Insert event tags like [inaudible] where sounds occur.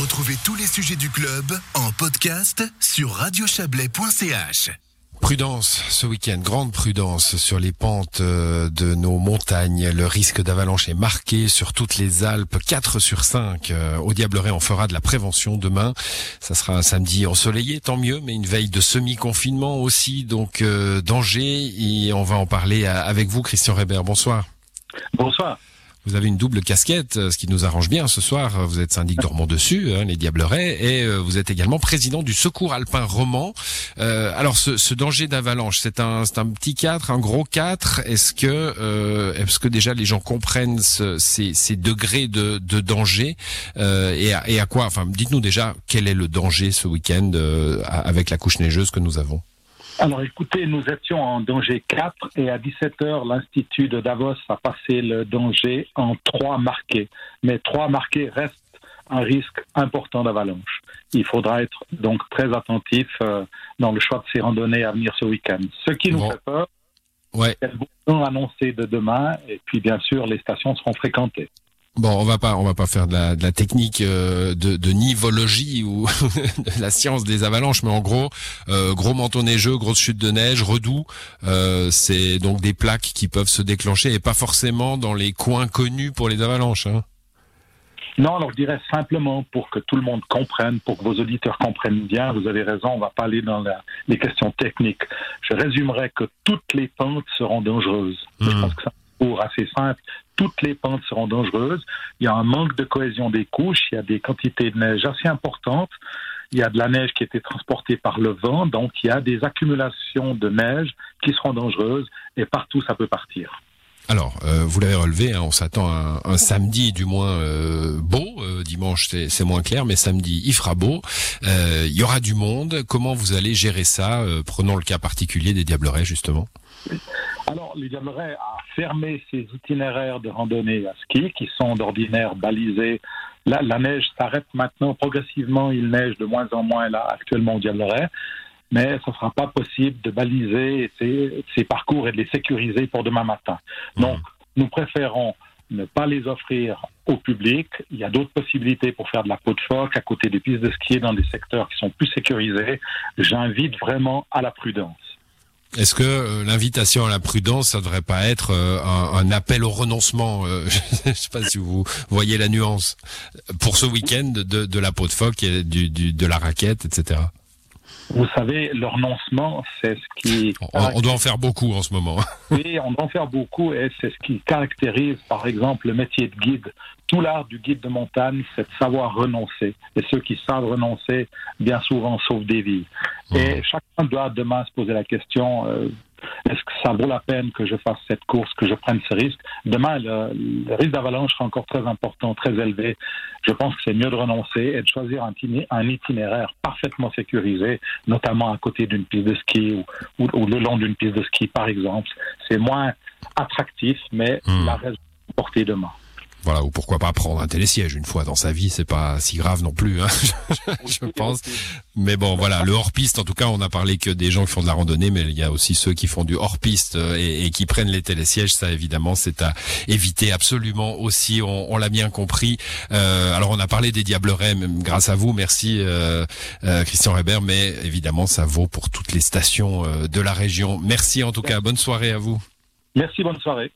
Retrouvez tous les sujets du club en podcast sur radiochablais.ch. Prudence ce week-end, grande prudence sur les pentes euh, de nos montagnes. Le risque d'avalanche est marqué sur toutes les Alpes, 4 sur 5. Euh, Au Diableret, on fera de la prévention demain. Ça sera un samedi ensoleillé, tant mieux, mais une veille de semi-confinement aussi, donc euh, danger. Et on va en parler avec vous, Christian Reber. Bonsoir. Bonsoir. Vous avez une double casquette, euh, ce qui nous arrange bien ce soir. Vous êtes syndic d'Ormont dessus, hein, les Diablerets, et euh, vous êtes également président du Secours Alpin Roman. Euh, alors, ce, ce danger d'avalanche, c'est un, c'est un petit 4, un gros 4. Est-ce que, euh, est-ce que déjà les gens comprennent ce- ces, ces degrés de, de danger euh, et, à, et à quoi Enfin, dites-nous déjà quel est le danger ce week-end euh, avec la couche neigeuse que nous avons. Alors écoutez, nous étions en danger 4 et à 17h, l'Institut de Davos a passé le danger en 3 marqués. Mais 3 marqués restent un risque important d'avalanche. Il faudra être donc très attentif euh, dans le choix de ces randonnées à venir ce week-end. Ce qui nous Bon. fait peur, Ouais. c'est le bouton annoncé de demain et puis bien sûr les stations seront fréquentées. Bon, on va pas, on va pas faire de la, de la technique euh, de, de nivologie ou [laughs] de la science des avalanches, mais en gros, euh, gros manteau neigeux, grosse chute de neige, redoux, euh, c'est donc des plaques qui peuvent se déclencher et pas forcément dans les coins connus pour les avalanches. Hein. Non, alors je dirais simplement pour que tout le monde comprenne, pour que vos auditeurs comprennent bien, vous avez raison, on va pas aller dans la- les questions techniques. Je résumerai que toutes les pentes seront dangereuses. Je Mhm. pense que c'est cours assez simple. Toutes les pentes seront dangereuses. Il y a un manque de cohésion des couches, il y a des quantités de neige assez importantes. Il y a de la neige qui a été transportée par le vent, donc il y a des accumulations de neige qui seront dangereuses et partout ça peut partir. Alors, euh, vous l'avez relevé, hein, on s'attend à un, un samedi du moins euh, beau. Euh, dimanche, c'est moins clair, mais samedi, il fera beau. Il y aura du monde. Comment vous allez gérer ça Prenons le cas particulier des Diablerets, justement? Alors, les Diablerets a fermé ses itinéraires de randonnée à ski qui sont d'ordinaire balisés. La, la neige s'arrête maintenant progressivement. Il neige de moins en moins là actuellement au Diableret. Mais ce ne sera pas possible de baliser ces, ces parcours et de les sécuriser pour demain matin. Donc, nous préférons ne pas les offrir au public. Il y a d'autres possibilités pour faire de la peau de phoque à côté des pistes de ski dans des secteurs qui sont plus sécurisés. J'invite vraiment à la prudence. Est-ce que euh, l'invitation à la prudence, ça devrait pas être euh, un, appel au renoncement euh, [laughs] Je sais pas si vous voyez la nuance pour ce week-end de, la peau de phoque et du- de la raquette, etc. Vous savez, le renoncement, c'est ce qui... On, on doit en faire beaucoup en ce moment. [laughs] Oui, on doit en faire beaucoup et c'est ce qui caractérise, par exemple, le métier de guide. Tout l'art du guide de montagne, c'est de savoir renoncer. Et ceux qui savent renoncer, bien souvent, sauvent des vies. Et chacun doit demain se poser la question, euh, est-ce que ça vaut la peine que je fasse cette course, que je prenne ce risque? Demain, le, le risque d'avalanche sera encore très important, très élevé. Je pense que c'est mieux de renoncer et de choisir un, itiné- un itinéraire parfaitement sécurisé, notamment à côté d'une piste de ski ou, ou- ou le long d'une piste de ski, par exemple. C'est moins attractif, mais Hmm. la raison est portée demain. Voilà, ou pourquoi pas prendre un télésiège une fois dans sa vie, c'est pas si grave non plus, hein, [laughs] je [laughs] pense. Mais bon, voilà, le hors-piste, en tout cas, on a parlé que des gens qui font de la randonnée, mais il y a aussi ceux qui font du hors-piste euh, et, et qui prennent les télésièges. Ça, évidemment, c'est à éviter absolument aussi. On, on l'a bien compris. Euh, alors, on a parlé des Diablerets, même grâce à vous, merci euh, euh, Christian Reber, mais évidemment, ça vaut pour toutes les stations de la région. Merci en tout cas. Bonne soirée à vous. Merci, bonne soirée.